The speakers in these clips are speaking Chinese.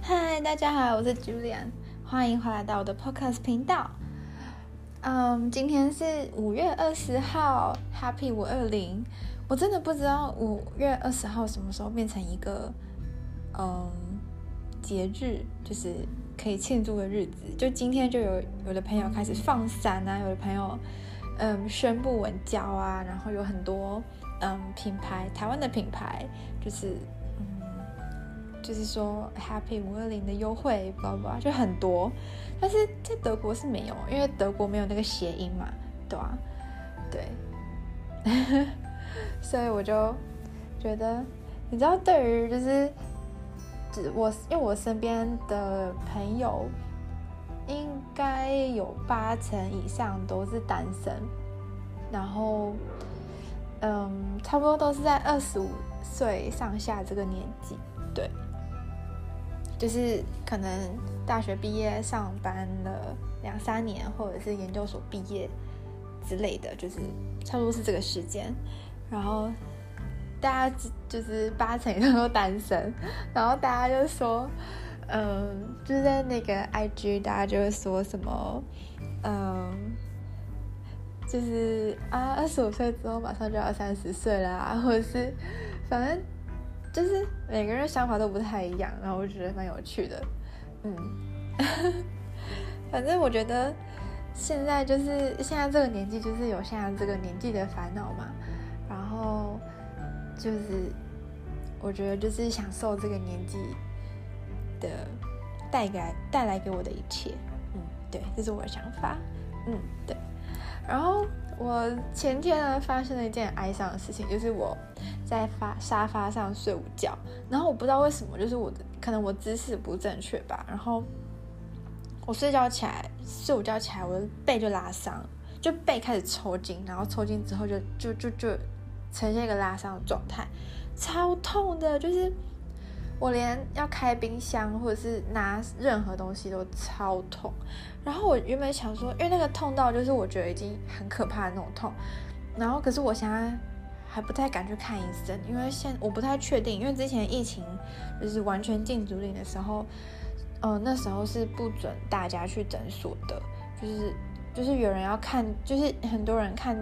嗨，大家好，我是 Julian，欢迎回来到我的 Podcast 频道。嗯，今天是五月二十号，Happy 五二零。我真的不知道五月二十号什么时候变成一个嗯节日，就是可以庆祝的日子。就今天就有有的朋友开始放伞啊，有的朋友嗯宣布稳交啊，然后有很多嗯品牌，台湾的品牌就是。嗯就是说，Happy 五二零的优惠，不不，就很多，但是在德国是没有，因为德国没有那个谐音嘛，对吧？对，所以我就觉得，你知道，对于就是，我因为我身边的朋友，应该有八成以上都是单身，然后，嗯，差不多都是在二十五岁上下这个年纪，对。就是可能大学毕业上班了两三年，或者是研究所毕业之类的，就是差不多是这个时间。然后大家就是八成以上都单身，然后大家就说，嗯，就是在那个 IG，大家就会说什么，嗯，就是啊，二十五岁之后马上就要三十岁啦，或者是反正。就是每个人想法都不太一样，然后我觉得蛮有趣的，嗯，反正我觉得现在就是现在这个年纪，就是有现在这个年纪的烦恼嘛，然后就是我觉得就是享受这个年纪的带给带来给我的一切，嗯，对，这是我的想法，嗯，对，然后。我前天呢发生了一件哀伤的事情，就是我在发沙发上睡午觉，然后我不知道为什么，就是我的可能我姿势不正确吧，然后我睡觉起来睡午觉起来，我的背就拉伤，就背开始抽筋，然后抽筋之后就就就就呈现一个拉伤的状态，超痛的，就是。我连要开冰箱或者是拿任何东西都超痛，然后我原本想说，因为那个痛到就是我觉得已经很可怕的那种痛，然后可是我现在还不太敢去看医生，因为现我不太确定，因为之前疫情就是完全禁足令的时候，呃，那时候是不准大家去诊所的，就是就是有人要看，就是很多人看。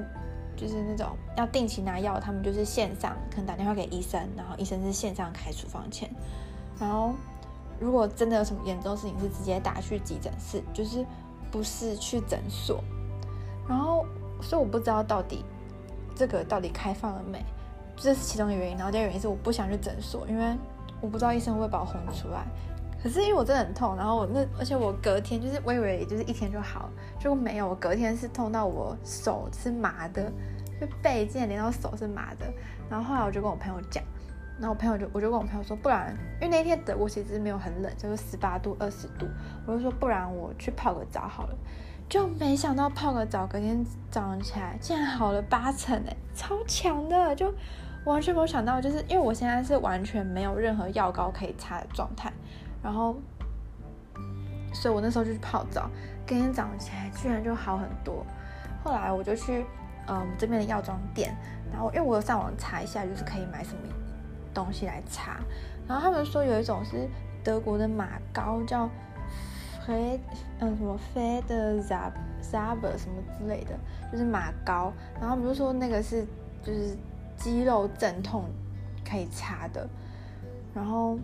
就是那种要定期拿药，他们就是线上可能打电话给医生，然后医生是线上开处方签。然后如果真的有什么严重事情，是直接打去急诊室，就是不是去诊所。然后所以我不知道到底这个到底开放了没，这是其中的原因。然后第二个原因是我不想去诊所，因为我不知道医生会把我轰出来。可是因为我真的很痛，然后我那而且我隔天就是我以为就是一天就好，结果没有，我隔天是痛到我手是麻的，就背竟然连到手是麻的。然后后来我就跟我朋友讲，然后我朋友就我就跟我朋友说，不然因为那天德国其实没有很冷，就是十八度二十度，我就说不然我去泡个澡好了，就没想到泡个澡，隔天早上起来竟然好了八成哎，超强的，就完全没有想到，就是因为我现在是完全没有任何药膏可以擦的状态。然后，所以我那时候就去泡澡，隔天早起来居然就好很多。后来我就去嗯这边的药妆店，然后因为我有上网查一下，就是可以买什么东西来擦。然后他们说有一种是德国的马膏，叫，fed 嗯什么 Fred Saber 什么之类的，就是马膏。然后比如说那个是就是肌肉镇痛可以擦的，然后。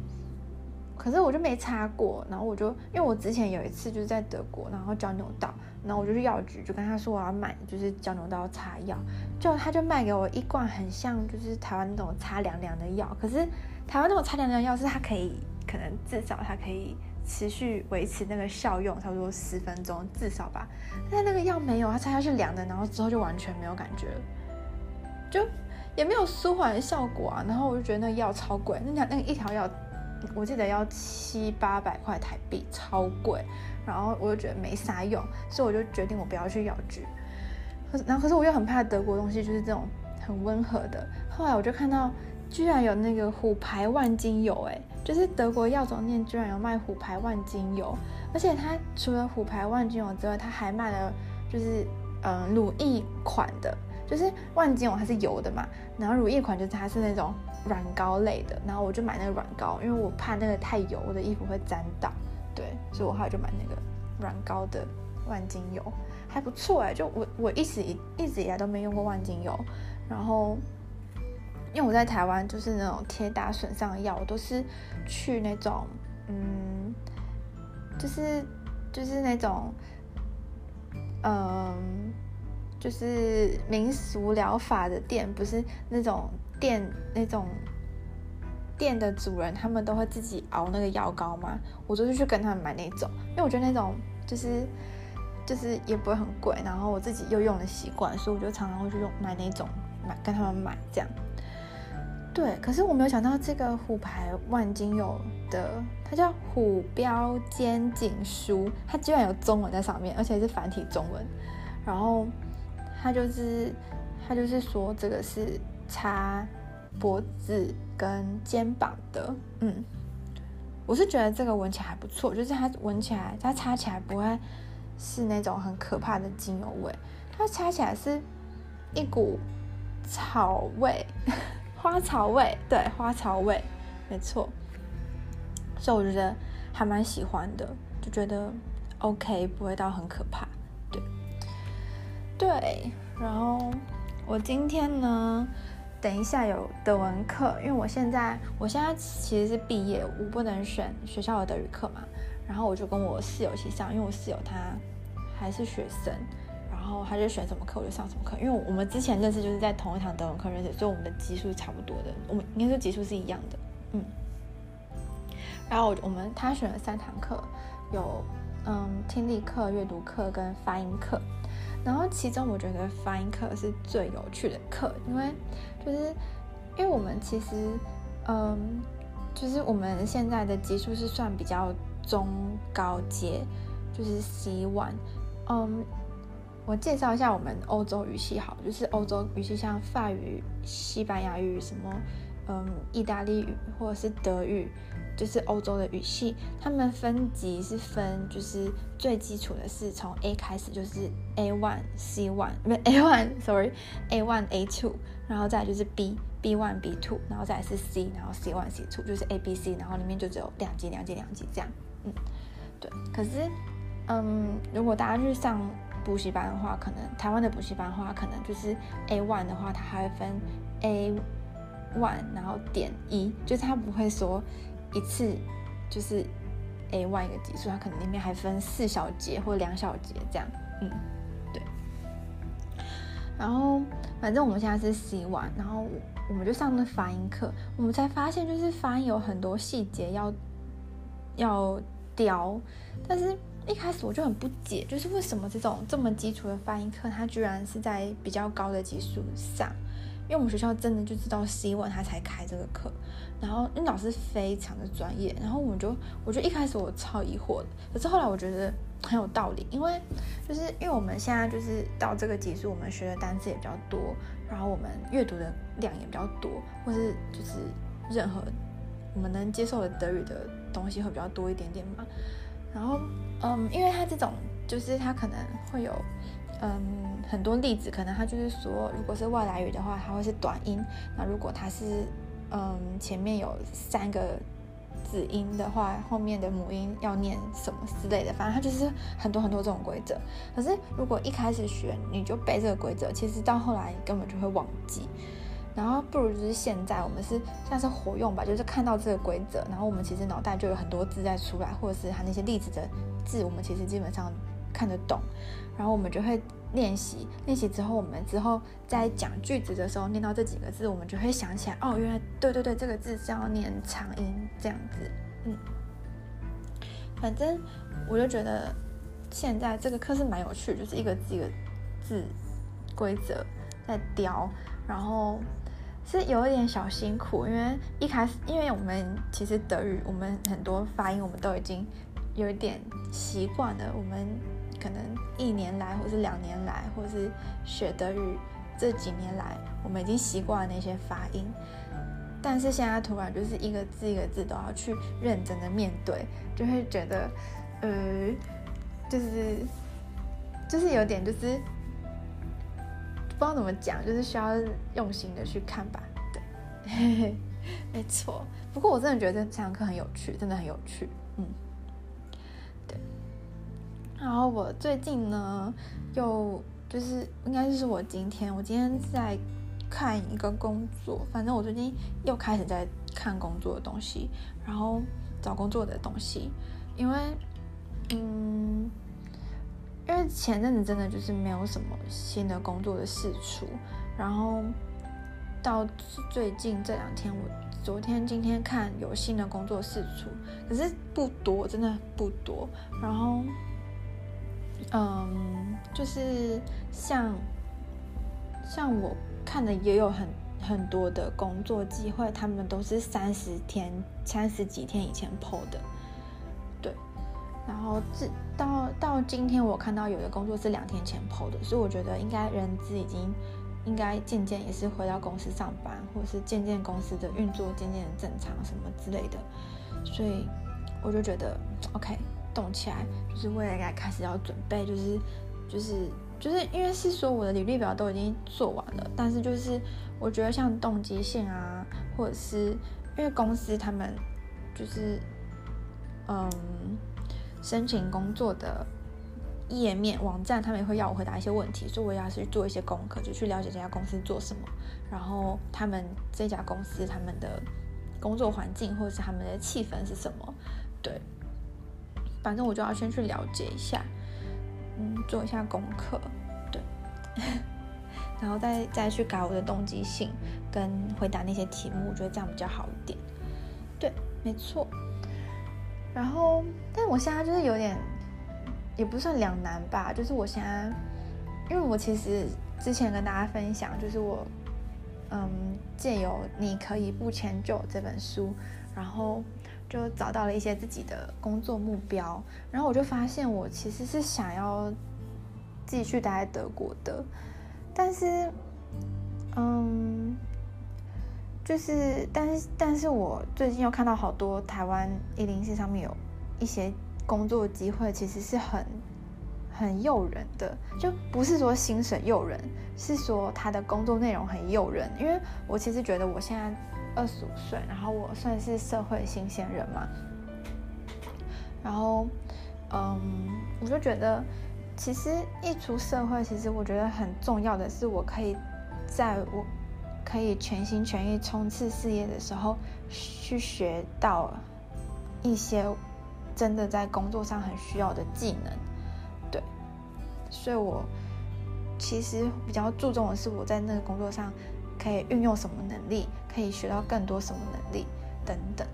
可是我就没擦过，然后我就因为我之前有一次就是在德国，然后脚扭到，然后我就去药局，就跟他说我要买就是脚扭到擦药，就他就卖给我一罐很像就是台湾那种擦凉凉的药，可是台湾那种擦凉凉药是它可以可能至少它可以持续维持那个效用差不多十分钟至少吧，但那个药没有，它擦下去凉的，然后之后就完全没有感觉了，就也没有舒缓的效果啊，然后我就觉得那个药超贵，那那个一条药。我记得要七八百块台币，超贵。然后我就觉得没啥用，所以我就决定我不要去药局。可是，然后可是我又很怕德国东西，就是这种很温和的。后来我就看到，居然有那个虎牌万金油，哎，就是德国药妆店居然有卖虎牌万金油，而且它除了虎牌万金油之外，它还卖了就是嗯乳液款的。就是万金油它是油的嘛，然后乳液款就是它是那种软膏类的，然后我就买那个软膏，因为我怕那个太油，我的衣服会沾到，对，所以我后来就买那个软膏的万金油，还不错哎，就我我一直一直以来都没用过万金油，然后因为我在台湾就是那种铁打损伤药，我都是去那种嗯，就是就是那种嗯。就是民俗疗法的店，不是那种店，那种店的主人，他们都会自己熬那个药膏吗？我就是去跟他们买那种，因为我觉得那种就是就是也不会很贵，然后我自己又用的习惯，所以我就常常会去用买那种买跟他们买这样。对，可是我没有想到这个虎牌万金油的，它叫虎标肩颈舒，它居然有中文在上面，而且是繁体中文，然后。他就是，他就是说这个是擦脖子跟肩膀的，嗯，我是觉得这个闻起来还不错，就是它闻起来，它擦起来不会是那种很可怕的精油味，它擦起来是一股草味，花草味，对，花草味，没错，所以我觉得还蛮喜欢的，就觉得 OK，不会到很可怕。对，然后我今天呢，等一下有德文课，因为我现在我现在其实是毕业，我不能选学校的德语课嘛，然后我就跟我室友一起上，因为我室友他还是学生，然后他就选什么课我就上什么课，因为我们之前认识就是在同一堂德文课认识，所以我们的级数是差不多的，我们应该说级数是一样的，嗯，然后我们他选了三堂课，有嗯听力课、阅读课跟发音课。然后其中我觉得发音课是最有趣的课，因为就是因为我们其实，嗯，就是我们现在的级数是算比较中高阶，就是 C1。嗯，我介绍一下我们欧洲语系好，就是欧洲语系像法语、西班牙语什么，嗯，意大利语或者是德语。就是欧洲的语系，他们分级是分，就是最基础的是从 A 开始，就是 A one、C one，不是 A one，sorry，A one、A two，然后再就是 B、B one、B two，然后再是 C，然后 C one、C two，就是 A、B、C，然后里面就只有两级、两级、两级这样，嗯，对。可是，嗯，如果大家去上补习班的话，可能台湾的补习班的话，可能就是 A one 的话，它还会分 A one，然后点一，就是它不会说。一次就是 A one 一个级数，它可能里面还分四小节或两小节这样，嗯，对。然后反正我们现在是 C one，然后我们就上了发音课，我们才发现就是发音有很多细节要要雕，但是一开始我就很不解，就是为什么这种这么基础的发音课，它居然是在比较高的级数上。因为我们学校真的就知道 C1 他才开这个课，然后那老师非常的专业，然后我们就，我觉得一开始我超疑惑的，可是后来我觉得很有道理，因为就是因为我们现在就是到这个级数，我们学的单词也比较多，然后我们阅读的量也比较多，或是就是任何我们能接受的德语的东西会比较多一点点嘛，然后嗯，因为他这种就是他可能会有。嗯，很多例子可能他就是说，如果是外来语的话，它会是短音；那如果它是嗯前面有三个子音的话，后面的母音要念什么之类的，反正它就是很多很多这种规则。可是如果一开始学你就背这个规则，其实到后来你根本就会忘记。然后不如就是现在我们是像是活用吧，就是看到这个规则，然后我们其实脑袋就有很多字在出来，或者是它那些例子的字，我们其实基本上看得懂。然后我们就会练习，练习之后，我们之后在讲句子的时候，念到这几个字，我们就会想起来，哦，原来对对对，这个字是要念长音这样子，嗯。反正我就觉得现在这个课是蛮有趣，就是一个字一个字规则在雕，然后是有一点小辛苦，因为一开始，因为我们其实德语，我们很多发音我们都已经有一点习惯了，我们。可能一年来，或是两年来，或是学德语这几年来，我们已经习惯了那些发音。但是现在突然就是一个字一个字都要去认真的面对，就会觉得，呃，就是就是有点就是不知道怎么讲，就是需要用心的去看吧。对，嘿嘿，没错。不过我真的觉得这堂课很有趣，真的很有趣。嗯，然后我最近呢，又就是应该就是我今天，我今天在看一个工作，反正我最近又开始在看工作的东西，然后找工作的东西，因为嗯。因为前阵子真的就是没有什么新的工作的事出，然后到最近这两天，我昨天、今天看有新的工作事出，可是不多，真的不多。然后，嗯，就是像像我看的也有很很多的工作机会，他们都是三十天、三十几天以前 PO 的。对然后至到到今天，我看到有的工作是两天前 PO 的，所以我觉得应该人资已经应该渐渐也是回到公司上班，或者是渐渐公司的运作渐渐正常什么之类的，所以我就觉得 OK 动起来，就是未来开始要准备，就是就是就是因为是说我的履历表都已经做完了，但是就是我觉得像动机信啊，或者是因为公司他们就是嗯。申请工作的页面网站，他们也会要我回答一些问题，所以我也要去做一些功课，就去了解这家公司做什么，然后他们这家公司他们的工作环境或者是他们的气氛是什么，对，反正我就要先去了解一下，嗯，做一下功课，对，然后再再去改我的动机性跟回答那些题目，我觉得这样比较好一点，对，没错。然后，但我现在就是有点，也不算两难吧。就是我现在，因为我其实之前跟大家分享，就是我，嗯，借由你可以不迁就这本书，然后就找到了一些自己的工作目标。然后我就发现，我其实是想要继续待在德国的，但是，嗯。就是，但是，但是我最近又看到好多台湾一零四上面有一些工作机会，其实是很很诱人的，就不是说薪水诱人，是说他的工作内容很诱人。因为我其实觉得我现在二十五岁，然后我算是社会新鲜人嘛，然后，嗯，我就觉得其实一出社会，其实我觉得很重要的是，我可以在我。可以全心全意冲刺事业的时候，去学到一些真的在工作上很需要的技能，对，所以我其实比较注重的是我在那个工作上可以运用什么能力，可以学到更多什么能力等等，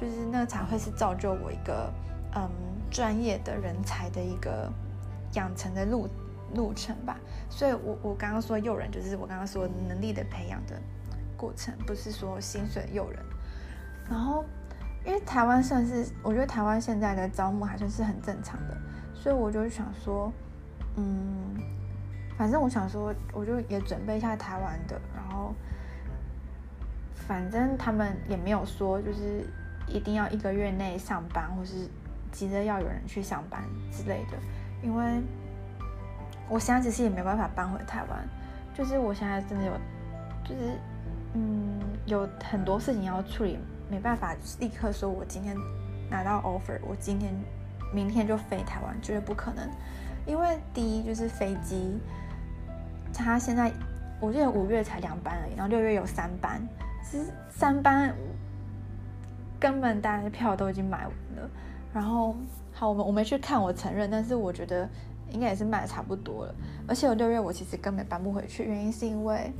就是那才会是造就我一个嗯专业的人才的一个养成的路。路程吧，所以我我刚刚说诱人，就是我刚刚说能力的培养的过程，不是说薪水诱人。然后，因为台湾算是，我觉得台湾现在的招募还算是很正常的，所以我就想说，嗯，反正我想说，我就也准备一下台湾的，反正他们也没有说就是一定要一个月内上班，或是急着要有人去上班之类的，因为。我现在其实也没办法搬回台湾，就是我现在真的有，就是嗯，有很多事情要处理，没办法立刻说，我今天拿到 offer，我今天、明天就飞台湾，绝对不可能。因为第一就是飞机，它现在我记得五月才两班而已，然后六月有三班，其实三班根本大家的票都已经买完了。然后好，我们我没去看，我承认，但是我觉得。应该也是卖的差不多了，而且我六月我其实根本搬不回去，原因是因为，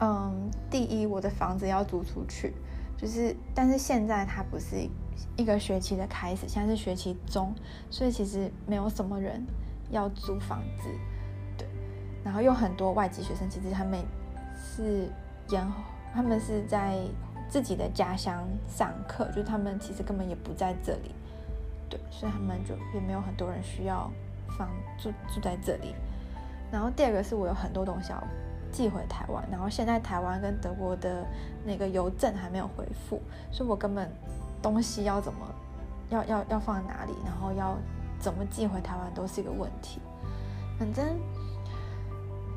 嗯，第一我的房子要租出去，就是但是现在它不是一个学期的开始，现在是学期中，所以其实没有什么人要租房子，然后有很多外籍学生，其实他们是延，他们是在自己的家乡上课，就他们其实根本也不在这里。对，所以他们就也没有很多人需要房住住在这里。然后第二个是我有很多东西要寄回台湾，然后现在台湾跟德国的那个邮政还没有回复，所以我根本东西要怎么要要要放哪里，然后要怎么寄回台湾都是一个问题。反正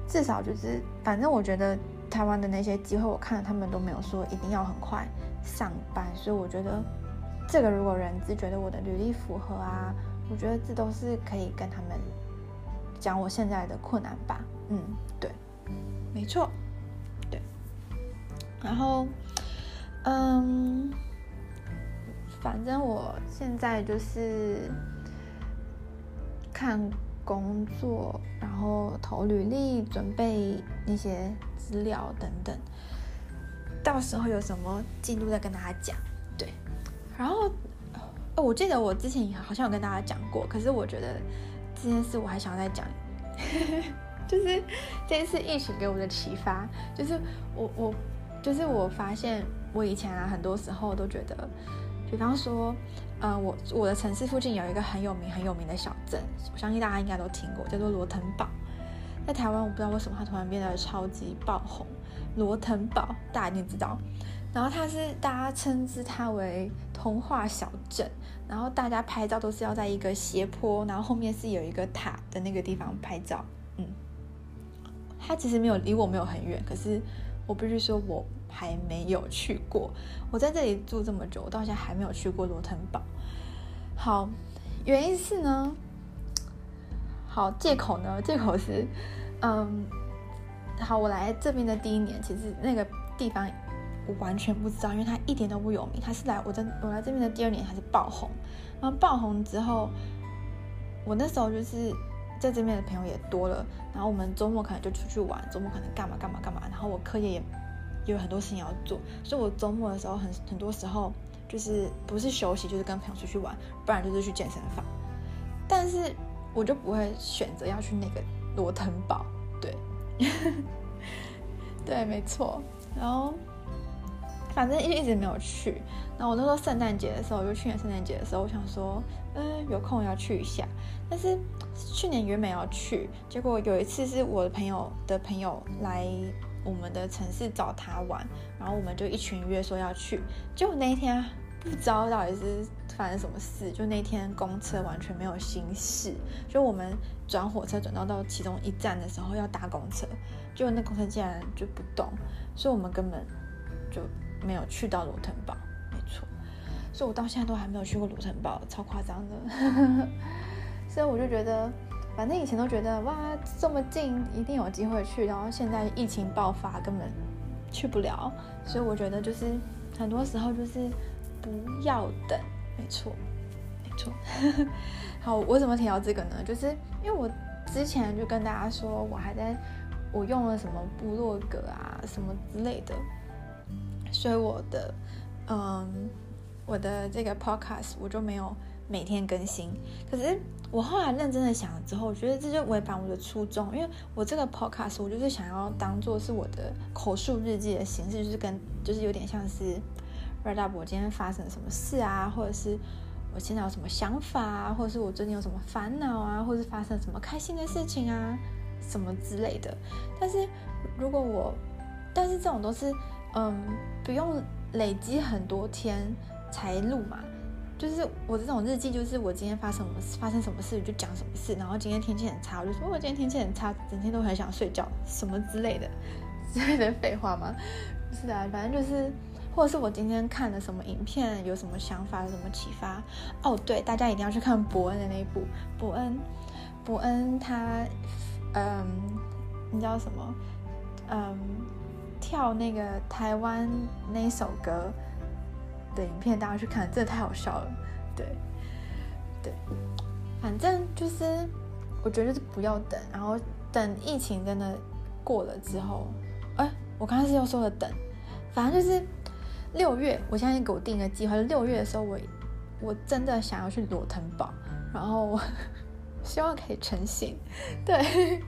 至少就是，反正我觉得台湾的那些机会，我看了他们都没有说一定要很快上班，所以我觉得这个如果人资觉得我的履历符合啊，我觉得这都是可以跟他们讲我现在的困难吧。嗯，对，没错，对，然后，嗯。反正我现在就是看工作，然后投履历，准备那些资料等等。到时候有什么进度再跟大家讲。对，然后，我记得我之前好像有跟大家讲过，可是我觉得这件事我还想再讲，就是这次疫情给我的启发，就是我我就是我发现我以前啊，很多时候都觉得。比方说，呃，我我的城市附近有一个很有名很有名的小镇，我相信大家应该都听过，叫做罗腾堡。在台湾，我不知道为什么它突然变得超级爆红。罗腾堡大家一定知道，然后它是大家称之它为童话小镇，然后大家拍照都是要在一个斜坡，然后后面是有一个塔的那个地方拍照。嗯，它其实没有离我没有很远，可是我必须说我。还没有去过，我在这里住这么久，我到现在还没有去过罗腾堡。好，原因是呢，好，借口呢，借口是，嗯，好，我来这边的第一年，其实那个地方我完全不知道，因为它一点都不有名。它是来我在我来这边的第二年，它是爆红。然后爆红之后，我那时候就是在这边的朋友也多了，然后我们周末可能就出去玩，周末可能干嘛干嘛干嘛，然后我课业也。有很多事情要做，所以我周末的时候很很多时候就是不是休息，就是跟朋友出去玩，不然就是去健身房。但是我就不会选择要去那个罗腾堡，对，对，没错。然后反正一一直没有去。然后我那时候圣诞节的时候，就去年圣诞节的时候，我想说，嗯，有空要去一下。但是去年原本要去，结果有一次是我的朋友的朋友来。我们的城市找他玩，然后我们就一群约说要去，结果那一天不知道到底是发生什么事，就那天公车完全没有行驶，就我们转火车转到到其中一站的时候要搭公车，结果那公车竟然就不动，所以我们根本就没有去到罗腾堡，没错，所以我到现在都还没有去过罗腾堡，超夸张的，所以我就觉得。反正以前都觉得哇，这么近一定有机会去，然后现在疫情爆发根本去不了，所以我觉得就是很多时候就是不要等，没错，没错。好，我为什么提到这个呢？就是因为我之前就跟大家说我还在，我用了什么部落格啊什么之类的，所以我的嗯，我的这个 podcast 我就没有每天更新，可是。我后来认真的想了之后，我觉得这就违反我的初衷，因为我这个 podcast 我就是想要当做是我的口述日记的形式，就是跟就是有点像是 write up 我今天发生什么事啊，或者是我现在有什么想法啊，或者是我最近有什么烦恼啊，或是发生什么开心的事情啊，什么之类的。但是如果我，但是这种都是嗯，不用累积很多天才录嘛。就是我这种日记，就是我今天发生什么，发生什么事就讲什么事，然后今天天气很差，我就说我今天天气很差，整天都很想睡觉，什么之类的，之类的废话吗？不是啊，反正就是，或者是我今天看了什么影片，有什么想法，有什么启发。哦，对，大家一定要去看伯恩的那一部，伯恩，伯恩他，嗯，你知道什么？嗯，跳那个台湾那首歌。的影片大家去看，真的太好笑了。对，对，反正就是我觉得是不要等，然后等疫情真的过了之后，哎，我刚才是又说了等，反正就是六月，我现在给我定个计划，六月的时候我我真的想要去罗腾堡，然后 希望可以成行。对，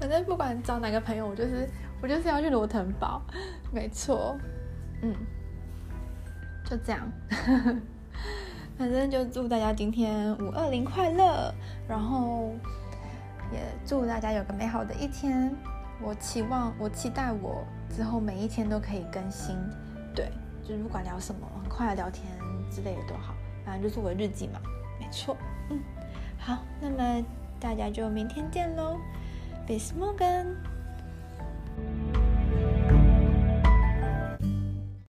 反正不管找哪个朋友，我就是我就是要去罗腾堡，没错，嗯。就这样，反正就祝大家今天五二零快乐，然后也祝大家有个美好的一天。我期望，我期待我之后每一天都可以更新，对，就是不管聊什么，很快的聊天之类的都好，反正就是我的日记嘛，没错，嗯，好，那么大家就明天见喽，Bis morgen。